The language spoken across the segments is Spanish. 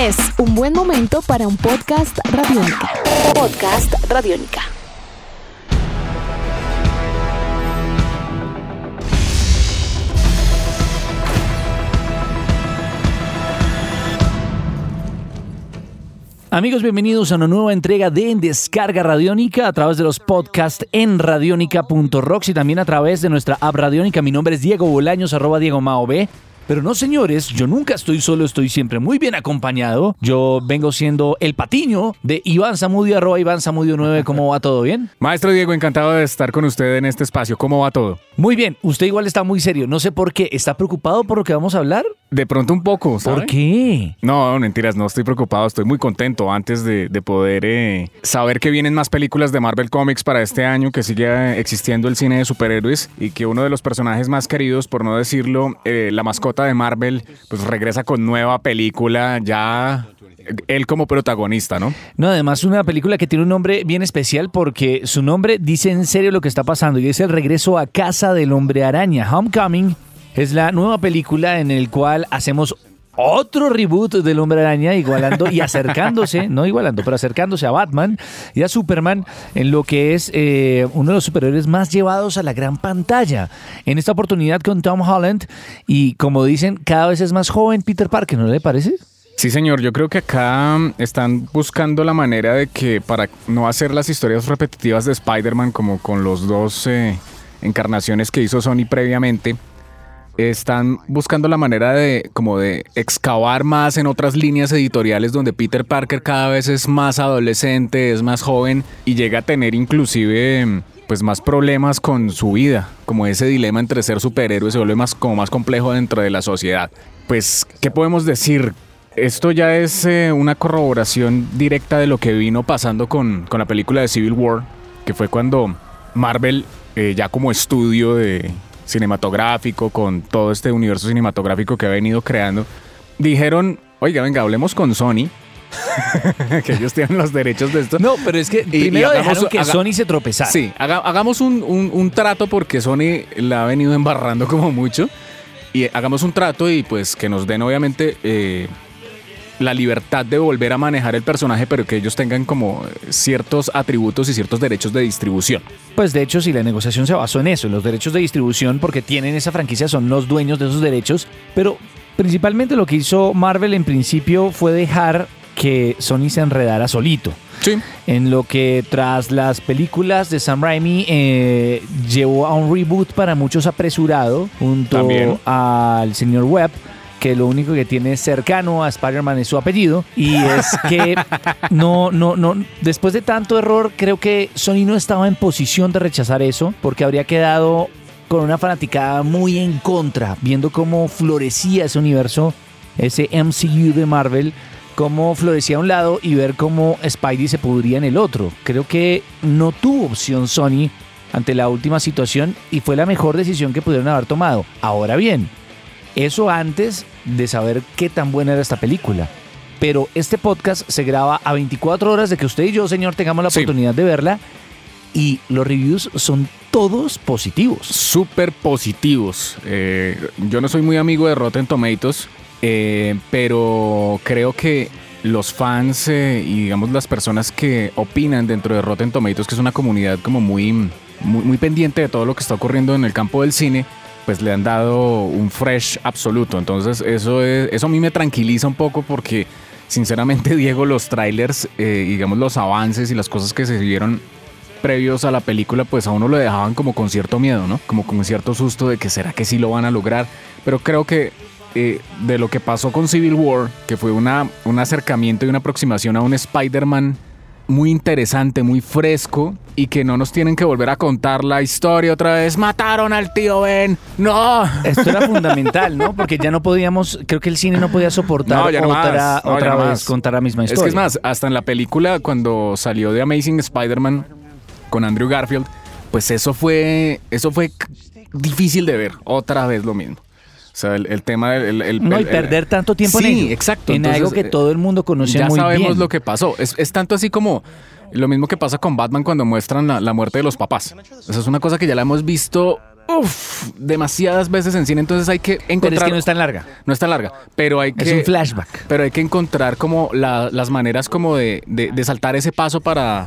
Es un buen momento para un podcast radiónica. Podcast radiónica. Amigos, bienvenidos a una nueva entrega de Descarga Radiónica a través de los podcasts en radionica.rocks y también a través de nuestra app Radiónica. Mi nombre es Diego Bolaños, arroba Diego Mao B. Pero no, señores, yo nunca estoy solo, estoy siempre muy bien acompañado. Yo vengo siendo el patiño de Iván Zamudio, arroba Iván Zamudio 9. ¿Cómo va todo bien? Maestro Diego, encantado de estar con usted en este espacio. ¿Cómo va todo? Muy bien, usted igual está muy serio. No sé por qué. ¿Está preocupado por lo que vamos a hablar? De pronto un poco, ¿sabe? ¿Por qué? No, mentiras, no estoy preocupado. Estoy muy contento antes de, de poder eh, saber que vienen más películas de Marvel Comics para este año, que sigue existiendo el cine de superhéroes y que uno de los personajes más queridos, por no decirlo, eh, la mascota de Marvel, pues regresa con nueva película ya él como protagonista, ¿no? No, además una película que tiene un nombre bien especial porque su nombre dice en serio lo que está pasando y es el regreso a casa del hombre araña. Homecoming es la nueva película en el cual hacemos otro reboot del Hombre Araña, igualando y acercándose, no igualando, pero acercándose a Batman y a Superman en lo que es eh, uno de los superhéroes más llevados a la gran pantalla. En esta oportunidad con Tom Holland y como dicen, cada vez es más joven Peter Parker, ¿no le parece? Sí, señor, yo creo que acá están buscando la manera de que para no hacer las historias repetitivas de Spider-Man como con los dos eh, encarnaciones que hizo Sony previamente, están buscando la manera de como de excavar más en otras líneas editoriales donde Peter Parker cada vez es más adolescente, es más joven y llega a tener inclusive pues más problemas con su vida, como ese dilema entre ser superhéroe se vuelve más como más complejo dentro de la sociedad. Pues, ¿qué podemos decir? Esto ya es eh, una corroboración directa de lo que vino pasando con, con, la película de Civil War, que fue cuando Marvel, eh, ya como estudio de, cinematográfico, con todo este universo cinematográfico que ha venido creando, dijeron, oiga, venga, hablemos con Sony. que ellos tienen los derechos de esto. No, pero es que primero y hagamos, dejaron que haga, Sony se tropezara. Sí, haga, hagamos un, un, un, trato porque Sony la ha venido embarrando como mucho. Y hagamos un trato y pues que nos den obviamente eh, la libertad de volver a manejar el personaje, pero que ellos tengan como ciertos atributos y ciertos derechos de distribución. Pues de hecho, si la negociación se basó en eso, en los derechos de distribución, porque tienen esa franquicia, son los dueños de esos derechos, pero principalmente lo que hizo Marvel en principio fue dejar que Sony se enredara solito. Sí. En lo que tras las películas de Sam Raimi eh, llevó a un reboot para muchos apresurado junto También. al señor Webb que lo único que tiene cercano a Spider-Man es su apellido. Y es que no, no, no, después de tanto error, creo que Sony no estaba en posición de rechazar eso, porque habría quedado con una fanaticada muy en contra, viendo cómo florecía ese universo, ese MCU de Marvel, cómo florecía a un lado y ver cómo Spidey se pudría en el otro. Creo que no tuvo opción Sony ante la última situación y fue la mejor decisión que pudieron haber tomado. Ahora bien, eso antes de saber qué tan buena era esta película. Pero este podcast se graba a 24 horas de que usted y yo, señor, tengamos la Sí. oportunidad de verla. Y los reviews son todos positivos. Súper positivos. Eh, yo no soy muy amigo de Rotten Tomatoes, eh, pero creo que los fans eh, y digamos las personas que opinan dentro de Rotten Tomatoes, que es una comunidad como muy, muy, muy pendiente de todo lo que está ocurriendo en el campo del cine, pues le han dado un fresh absoluto. Entonces eso, es- eso a mí me tranquiliza un poco porque sinceramente Diego, los trailers, eh, digamos los avances y las cosas que se vieron previos a la película, pues a uno lo dejaban como con cierto miedo, ¿no? Como con cierto susto de que será que sí lo van a lograr. Pero creo que eh, de lo que pasó con Civil War, que fue una, un acercamiento y una aproximación a un Spider-Man muy interesante, muy fresco y que no nos tienen que volver a contar la historia otra vez. Mataron al tío Ben. No. Esto era fundamental, ¿no? Porque ya no podíamos, creo que el cine no podía soportar No, ya no otra, más, no, otra ya no vez más. contar la misma Es historia. que es más, hasta en la película cuando salió de Amazing Spider-Man con Andrew Garfield, pues eso fue, eso fue difícil de ver. Otra vez lo mismo. Sea, el, el tema del... el- el- No, y el- perder tanto tiempo sí, en ello. exacto. En Entonces, algo que eh, todo el mundo conoce ya muy sabemos bien. lo que pasó. Es, es tanto así como lo mismo que pasa con Batman cuando muestran la, la muerte de los papás. Esa es una cosa que ya la hemos visto uf, demasiadas veces en cine, entonces hay que encontrar... Pero es que no es tan larga. No es tan larga, pero hay que... Es un flashback. Pero hay que encontrar como la- las maneras como de, de- de saltar ese paso para,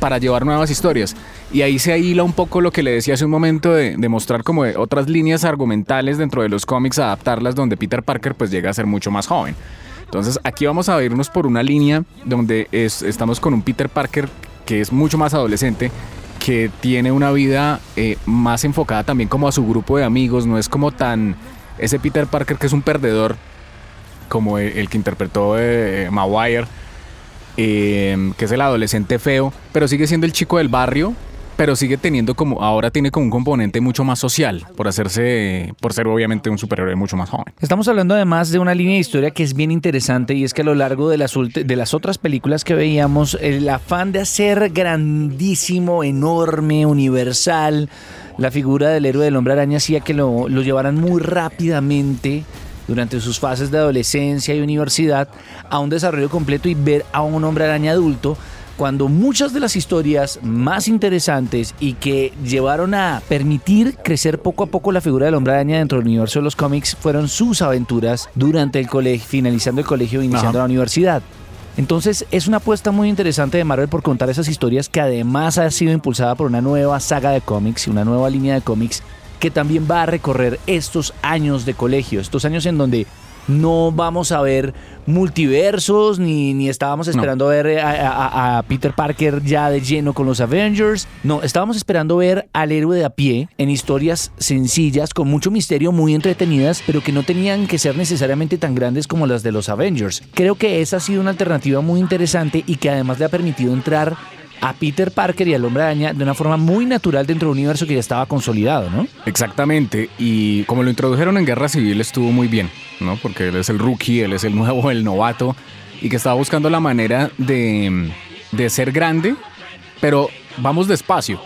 para llevar nuevas historias. Y ahí se hila un poco lo que le decía hace un momento de, de mostrar como otras líneas argumentales dentro de los cómics, adaptarlas donde Peter Parker pues llega a ser mucho más joven. Entonces aquí vamos a irnos por una línea donde es- estamos con un Peter Parker que es mucho más adolescente, que tiene una vida eh, más enfocada también como a su grupo de amigos, no es como tan ese Peter Parker que es un perdedor como el, el que interpretó eh, Maguire, eh, que es el adolescente feo, pero sigue siendo el chico del barrio, pero sigue teniendo como, ahora tiene como un componente mucho más social, por hacerse, por ser obviamente un superhéroe mucho más joven. Estamos hablando además de una línea de historia que es bien interesante y es que a lo largo de las, de las otras películas que veíamos, el afán de hacer grandísimo, enorme, universal, la figura del héroe del hombre araña hacía que lo, lo llevaran muy rápidamente durante sus fases de adolescencia y universidad a un desarrollo completo y ver a un hombre araña adulto cuando muchas de las historias más interesantes y que llevaron a permitir crecer poco a poco la figura del hombre araña dentro del universo de los cómics fueron sus aventuras durante el colegio, finalizando el colegio e iniciando Ajá. la universidad. Entonces es una apuesta muy interesante de Marvel por contar esas historias que además ha sido impulsada por una nueva saga de cómics y una nueva línea de cómics que también va a recorrer estos años de colegio, estos años en donde no vamos a ver multiversos ni, ni estábamos esperando ver a, a- a Peter Parker ya de lleno con los Avengers. No, estábamos esperando ver al héroe de a pie en historias sencillas, con mucho misterio, muy entretenidas, pero que no tenían que ser necesariamente tan grandes como las de los Avengers. Creo que esa ha sido una alternativa muy interesante y que además le ha permitido entrar a Peter Parker y al Hombre Araña de una forma muy natural dentro de un universo que ya estaba consolidado, ¿no? Exactamente, y como lo introdujeron en Guerra Civil estuvo muy bien, ¿no? Porque él es el rookie, él es el nuevo, el novato, y que estaba buscando la manera de, de ser grande, pero vamos despacio.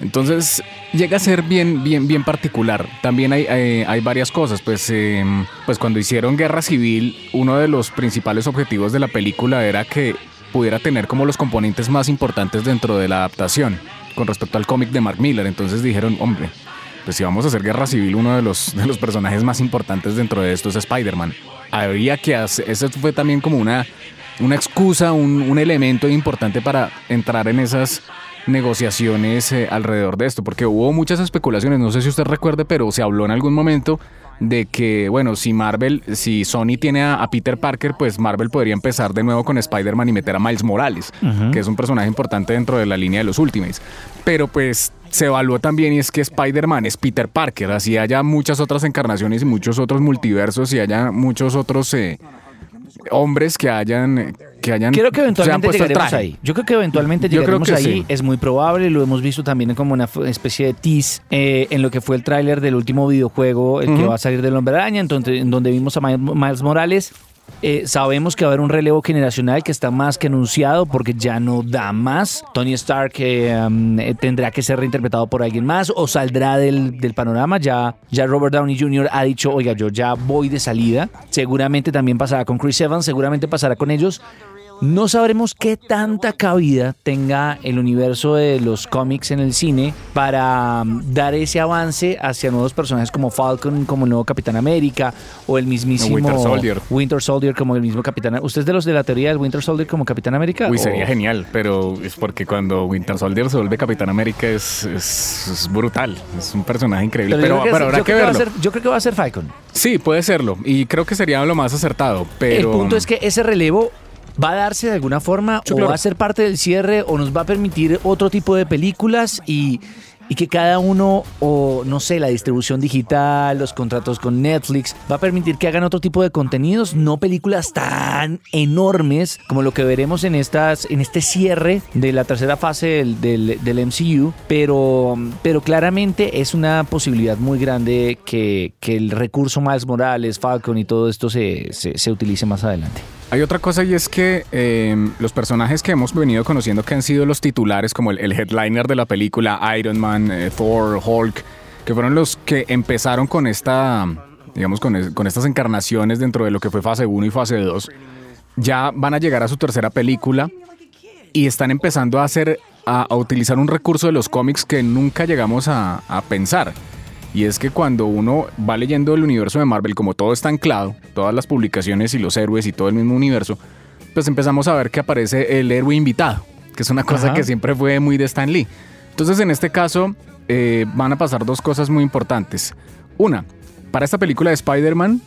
Entonces llega a ser bien, bien, bien particular. También hay, hay, varias cosas. Pues, eh, pues cuando hicieron Guerra Civil, uno de los principales objetivos de la película era que pudiera tener como los componentes más importantes dentro de la adaptación con respecto al cómic de Mark Miller. Entonces dijeron, hombre, pues si vamos a hacer Guerra Civil, uno de los, de los personajes más importantes dentro de esto es Spider-Man. Habría que hacer, eso fue también como una, una excusa, un, un elemento importante para entrar en esas negociaciones eh, alrededor de esto, porque hubo muchas especulaciones, no sé si usted recuerde, pero se habló en algún momento de que, bueno, si Marvel, si Sony tiene a, a Peter Parker, pues Marvel podría empezar de nuevo con Spider-Man y meter a Miles Morales, que es un personaje importante dentro de la línea de los Ultimates. Pero pues se evaluó también y es que Spider-Man es Peter Parker, así haya muchas otras encarnaciones y muchos otros multiversos y haya muchos otros eh, hombres que hayan que hayan Creo que eventualmente llegaremos ahí. Yo creo que eventualmente Yo creo llegaremos que ahí. sí. Es muy probable. Lo hemos visto también como una especie de tease eh, en lo que fue el tráiler del último videojuego, el que va a salir del Hombre Araña, entonces, en donde vimos a Mi- Miles Morales. Eh, sabemos que va a haber un relevo generacional que está más que anunciado porque ya no da más. Tony Stark eh, um, eh, tendrá que ser reinterpretado por alguien más o saldrá del, del panorama. Ya, ya Robert Downey Jr. ha dicho, oiga, yo ya voy de salida. Seguramente también pasará con Chris Evans, seguramente pasará con ellos. No sabremos qué tanta cabida tenga el universo de los cómics en el cine para um, dar ese avance hacia nuevos personajes como Falcon, como el nuevo Capitán América o el mismísimo Winter Soldier. Winter Soldier como el mismo Capitán. ¿Usted es de los de la teoría del Winter Soldier como Capitán América? Uy, o- sería genial, pero es porque cuando Winter Soldier se vuelve Capitán América es, es- es brutal, es un personaje increíble, Pero, pero, habrá yo que creo que va a verlo. ser, yo creo que va a ser Falcon. Sí, puede serlo, y creo que sería lo más acertado, pero... El punto es que ese relevo va a darse de alguna forma Sí, o claro. va a ser parte del cierre o nos va a permitir otro tipo de películas y, y que cada uno o no sé, la distribución digital, los contratos con Netflix, va a permitir que hagan otro tipo de contenidos, no películas tan enormes como lo que veremos en estas en este cierre de la tercera fase del, del, del MCU, pero, pero claramente es una posibilidad muy grande que, que el recurso Miles Morales, Falcon y todo esto se, se, se utilice más adelante. Hay otra cosa y es que eh, los personajes que hemos venido conociendo que han sido los titulares, como el, el headliner de la película, Iron Man, eh, Thor, Hulk, que fueron los que empezaron con esta, digamos, con, con estas encarnaciones dentro de lo que fue fase 1 y fase 2, ya van a llegar a su tercera película y están empezando a hacer, a, a utilizar un recurso de los cómics que nunca llegamos a, a pensar. Y es que cuando uno va leyendo el universo de Marvel, como todo está anclado, todas las publicaciones y los héroes y todo el mismo universo, pues empezamos a ver que aparece el héroe invitado, que es una cosa Ajá. que siempre fue muy de Stan Lee. Entonces en este caso eh, van a pasar dos cosas muy importantes. Una, para esta película de Spider-Man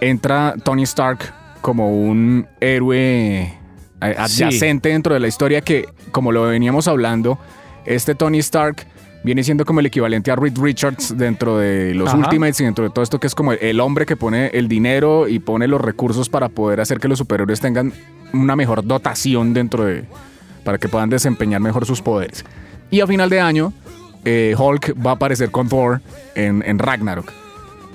entra Tony Stark como un héroe eh, adyacente dentro de la historia que, como lo veníamos hablando, este Tony Stark viene siendo como el equivalente a Reed Richards dentro de los Ajá. Ultimates y dentro de todo esto que es como el hombre que pone el dinero y pone los recursos para poder hacer que los superhéroes tengan una mejor dotación dentro de... para que puedan desempeñar mejor sus poderes. Y a final de año, eh, Hulk va a aparecer con Thor en, en Ragnarok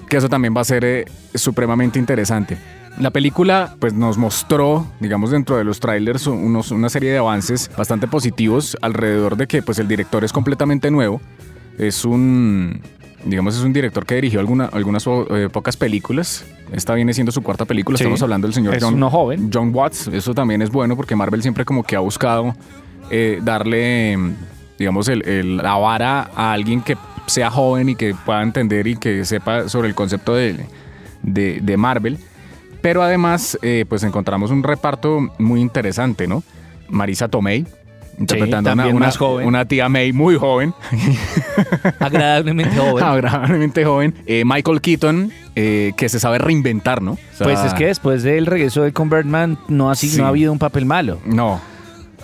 que eso también va a ser eh, supremamente interesante. La película pues nos mostró, digamos dentro de los trailers, unos, una serie de avances bastante positivos alrededor de que pues el director es completamente nuevo. Es un, digamos, es un director que dirigió alguna- algunas eh, pocas películas. Esta viene siendo su cuarta película. Sí. Estamos hablando del señor Es John, uno joven. John Watts. Eso también es bueno porque Marvel siempre como que ha buscado eh, darle, digamos, el- el- la vara a alguien que sea joven y que pueda entender y que sepa sobre el concepto de, de- de Marvel. Pero además, eh, pues encontramos un reparto muy interesante, ¿no? Marisa Tomei, interpretando a una, una- más joven. una tía May muy joven, Agradablemente joven. agradablemente joven. Eh, Michael Keaton, eh, que se sabe reinventar, ¿no? O sea, Pues es que después del regreso de Convertman no, así, Sí. no ha habido un papel malo. No,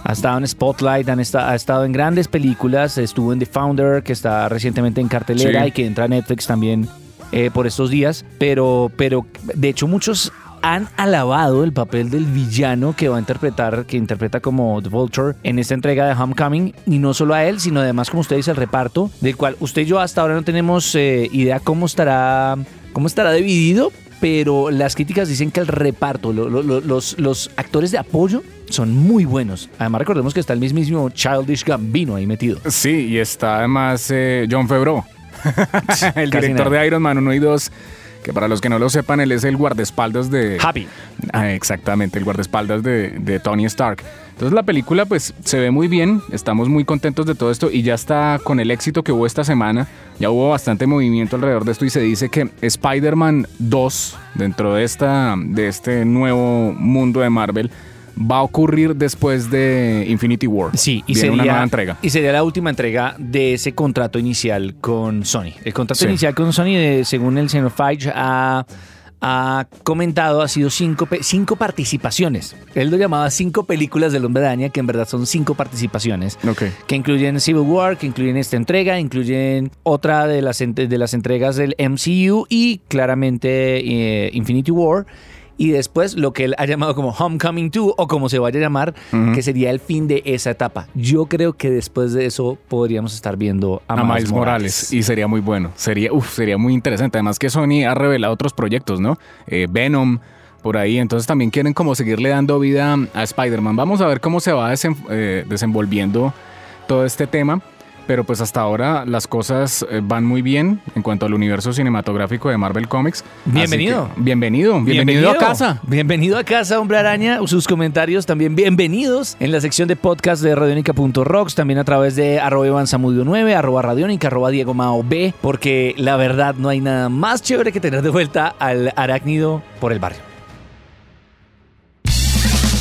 Ha estado en Spotlight, han ha estado en grandes películas, estuvo en The Founder, que está recientemente en cartelera Sí. y que entra a Netflix también eh, por estos días. Pero, pero de hecho muchos han alabado el papel del villano que va a interpretar, que interpreta como The Vulture en esta entrega de Homecoming. Y no solo a él, sino además, como usted dice, el reparto, del cual usted y yo hasta ahora no tenemos eh, idea cómo estará, cómo estará dividido. Pero las críticas dicen que el reparto, lo- lo- lo- los, los actores de apoyo son muy buenos. Además, recordemos que está el mismísimo Childish Gambino ahí metido. sí, y está además eh, John Favreau, el Casi director nada. de Iron Man 1 y 2, que para los que no lo sepan, él es el guardaespaldas de... Happy. Ah, exactamente, el guardaespaldas de, de Tony Stark. Entonces la película pues se ve muy bien, estamos muy contentos de todo esto y ya está con el éxito que hubo esta semana, ya hubo bastante movimiento alrededor de esto y se dice que Spider-Man 2 dentro de, esta, de este nuevo mundo de Marvel va a ocurrir después de Infinity War. Sí, y Viene sería, una nueva entrega. y sería la última entrega de ese contrato inicial con Sony. El contrato Sí. inicial con Sony, de- según el señor Feige, ha, ha comentado, ha sido cinco, cinco participaciones. Él lo llamaba cinco películas del Hombre Araña, que en verdad son cinco participaciones. Ok. que incluyen Civil War, que incluyen esta entrega, incluyen otra de las, de las entregas del MCU y claramente eh, Infinity War. Y después lo que él ha llamado como Homecoming 2 o como se vaya a llamar, que sería el fin de esa etapa. Yo creo que después de eso podríamos estar viendo a, a Miles Morales. Y sería muy bueno. Sería, uf, sería muy interesante. Además que Sony ha revelado otros proyectos, ¿no? Eh, Venom, por ahí. Entonces también quieren como seguirle dando vida a Spider-Man. Vamos a ver cómo se va eh, desenvolviendo todo este tema. Pero pues hasta ahora las cosas eh, van muy bien en cuanto al universo cinematográfico de Marvel Comics. Bienvenido. que- bienvenido. Bienvenido a casa. Bienvenido a casa, Hombre Araña. Sus comentarios también bienvenidos en la sección de podcast de radionica.rocks, también a través de arroba Iván Zamudio 9, arroba radionica, arroba Diego Mao B, porque la verdad no hay nada más chévere que tener de vuelta al arácnido por el barrio.